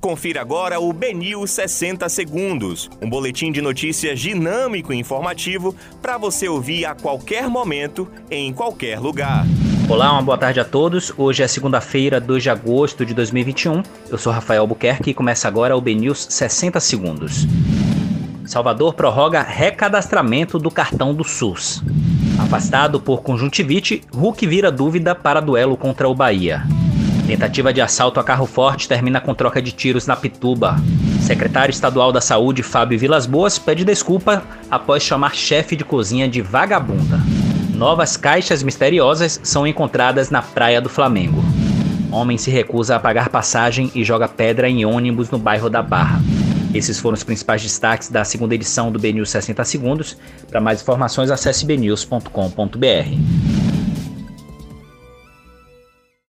Confira agora o Benil 60 Segundos, um boletim de notícias dinâmico e informativo para você ouvir a qualquer momento, em qualquer lugar. Olá, uma boa tarde a todos. Hoje é segunda-feira, 2 de agosto de 2021. Eu sou Rafael Buquerque e começa agora o BNews 60 Segundos. Salvador prorroga recadastramento do cartão do SUS. Afastado por conjuntivite, Hulk vira dúvida para duelo contra o Bahia. Tentativa de assalto a carro forte termina com troca de tiros na Pituba. Secretário estadual da Saúde, Fábio Vilas Boas, pede desculpa após chamar chefe de cozinha de vagabunda. Novas caixas misteriosas são encontradas na praia do Flamengo. Homem se recusa a pagar passagem e joga pedra em ônibus no bairro da Barra. Esses foram os principais destaques da segunda edição do BNews 60 Segundos. Para mais informações, acesse bnews.com.br.